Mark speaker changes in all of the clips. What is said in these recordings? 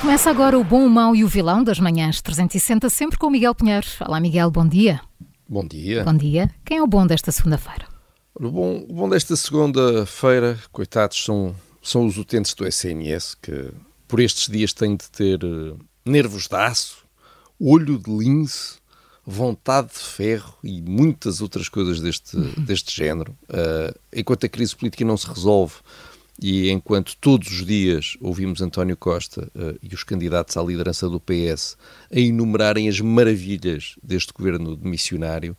Speaker 1: Começa agora o Bom, o Mau e o Vilão das manhãs 360, sempre com o Miguel Pinheiro. Olá, Miguel, bom dia.
Speaker 2: Bom dia.
Speaker 1: Bom dia. Quem é o bom desta segunda-feira?
Speaker 2: O bom, o bom desta segunda-feira, coitados, são, são os utentes do SNS que por estes dias têm de ter uh, nervos de aço, olho de lince, vontade de ferro e muitas outras coisas deste, deste género. Uh, enquanto a crise política não se resolve e enquanto todos os dias ouvimos António Costa uh, e os candidatos à liderança do PS a enumerarem as maravilhas deste governo de missionário,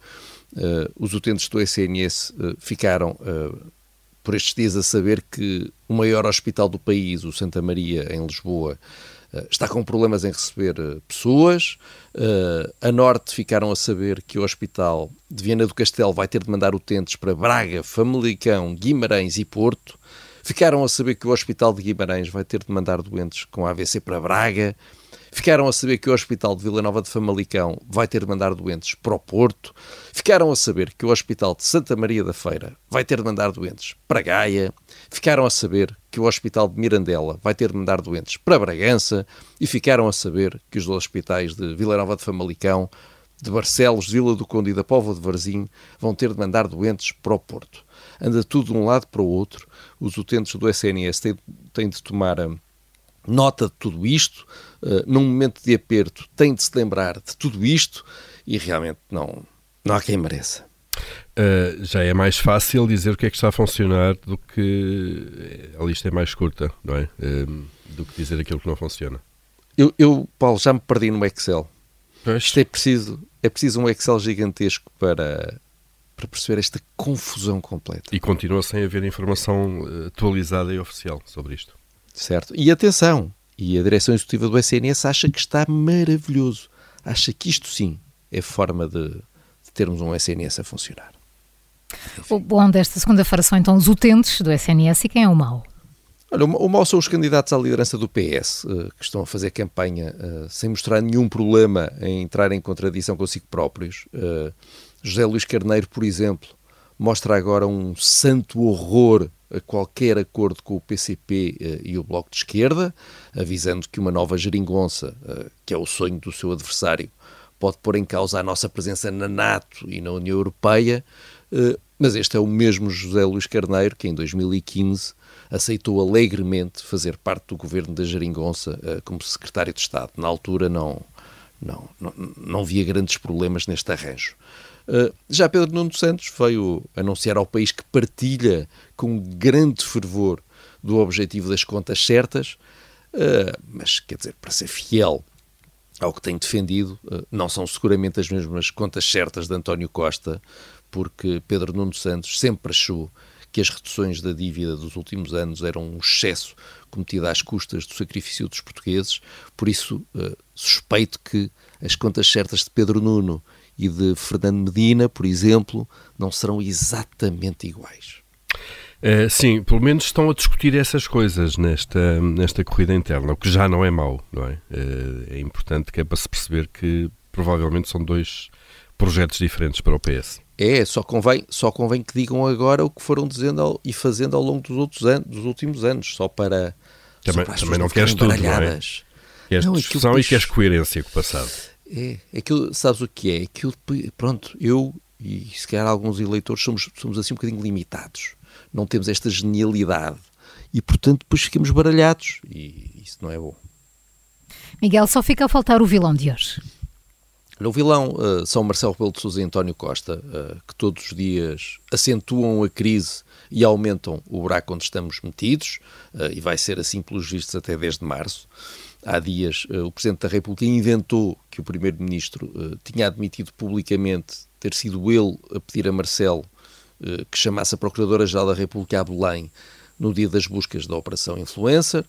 Speaker 2: uh, os utentes do SNS uh, ficaram por estes dias a saber que o maior hospital do país, o Santa Maria, em Lisboa, está com problemas em receber pessoas. a Norte ficaram a saber que o Hospital de Viana do Castelo vai ter de mandar utentes para Braga, Famalicão, Guimarães e Porto. Ficaram a saber que o Hospital de Guimarães vai ter de mandar doentes com AVC para Braga. Ficaram a saber que o Hospital de Vila Nova de Famalicão vai ter de mandar doentes para o Porto. Ficaram a saber que o Hospital de Santa Maria da Feira vai ter de mandar doentes para Gaia. Ficaram a saber que o Hospital de Mirandela vai ter de mandar doentes para Bragança. E ficaram a saber que os hospitais de Vila Nova de Famalicão, de Barcelos, Vila do Conde e da Póvoa de Varzim vão ter de mandar doentes para o Porto anda tudo de um lado para o outro. Os utentes do SNS têm, têm de tomar hum, nota de tudo isto. Uh, num momento de aperto, têm de se lembrar de tudo isto e realmente não, não há quem mereça.
Speaker 3: Uh, já é mais fácil dizer o que é que está a funcionar do que a lista é mais curta, não é? Uh, do que dizer aquilo que não funciona.
Speaker 2: Eu, eu, Paulo, já me perdi no Excel. Pois. Isto é preciso, é preciso um Excel gigantesco para, para perceber esta confusão completa.
Speaker 3: E continua sem haver informação eh, atualizada e oficial sobre isto.
Speaker 2: Certo. E atenção, e a direção executiva do SNS acha que está maravilhoso. Acha que isto sim é forma de, de termos um SNS a funcionar.
Speaker 1: Enfim. O bom desta segunda-feira são então os utentes do SNS e quem é o mau?
Speaker 2: Olha, o mau são os candidatos à liderança do PS, eh, que estão a fazer campanha eh, sem mostrar nenhum problema em entrar em contradição consigo próprios. José Luís Carneiro, por exemplo, mostra agora um santo horror a qualquer acordo com o PCP eh, e o Bloco de Esquerda, avisando que uma nova geringonça, que é o sonho do seu adversário, pode pôr em causa a nossa presença na NATO e na União Europeia. Mas este é o mesmo José Luís Carneiro que em 2015 aceitou alegremente fazer parte do governo da geringonça como secretário de Estado. Na altura não, não, não, não via grandes problemas neste arranjo. Uh, já Pedro Nuno Santos veio anunciar ao país que partilha com grande fervor do objetivo das contas certas, uh, mas quer dizer, para ser fiel ao que tem defendido, uh, não são seguramente as mesmas contas certas de António Costa, porque Pedro Nuno Santos sempre achou que as reduções da dívida dos últimos anos eram um excesso cometido às custas do sacrifício dos portugueses, por isso suspeito que as contas certas de Pedro Nuno e de Fernando Medina, por exemplo, não serão exatamente iguais.
Speaker 3: Uh, sim, pelo menos estão a discutir essas coisas nesta, nesta corrida interna, o que já não é mau, não é? Uh, é importante que é para se perceber que provavelmente são dois projetos diferentes para o PS.
Speaker 2: É, só convém, só convém que digam agora o que foram dizendo ao, e fazendo ao longo dos, outros anos, dos últimos anos, só para.
Speaker 3: Também,
Speaker 2: só
Speaker 3: para também não queres tudo, não é? Queres não, discussão e queres coerência com o passado.
Speaker 2: É, aquilo, sabes o que é? Aquilo, pronto, eu e se calhar alguns eleitores somos, somos assim um bocadinho limitados. Não temos esta genialidade. E, portanto, depois ficamos baralhados. E isso não é bom.
Speaker 1: Miguel, só fica a faltar o vilão de hoje.
Speaker 2: O vilão uh, são Marcelo Rebelo de Sousa e António Costa, uh, que todos os dias acentuam a crise e aumentam o buraco onde estamos metidos, uh, e vai ser assim pelos vistos até desde março há dias uh, o Presidente da República inventou que o Primeiro-Ministro uh, tinha admitido publicamente ter sido ele a pedir a Marcelo uh, que chamasse a Procuradora-Geral da República a Belém no dia das buscas da Operação Influencer.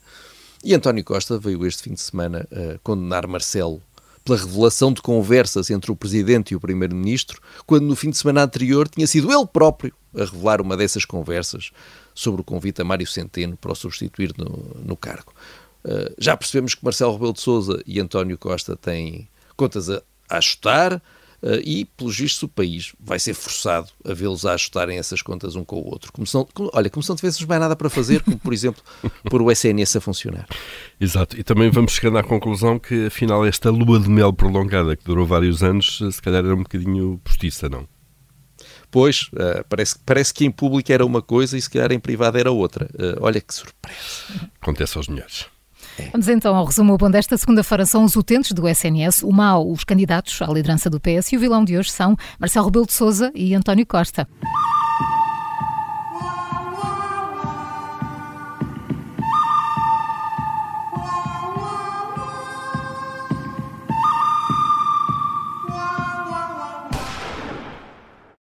Speaker 2: E António Costa veio este fim de semana condenar Marcelo pela revelação de conversas entre o Presidente e o Primeiro-Ministro, quando no fim de semana anterior tinha sido ele próprio a revelar uma dessas conversas sobre o convite a Mário Centeno para o substituir no, no cargo. Uh, já percebemos que Marcelo Rebelo de Sousa e António Costa têm contas a, a ajustar. Uh, e, pelos vistos, o país vai ser forçado a vê-los a ajustarem essas contas um com o outro. Como se não, como, olha, como se não tivessem mais nada para fazer, como, por exemplo, pôr o SNS a funcionar.
Speaker 3: Exato. E também vamos chegando à conclusão que, afinal, esta lua de mel prolongada, que durou vários anos, se calhar era um bocadinho postiça, não?
Speaker 2: Pois, uh, parece, parece que em público era uma coisa e se calhar em privado era outra. Uh, olha que surpresa.
Speaker 3: Acontece aos melhores.
Speaker 1: É. Vamos então ao resumo. Bom desta segunda-feira são os utentes do SNS, o mau, os candidatos à liderança do PS e o vilão de hoje são Marcelo Rebelo de Souza e António Costa.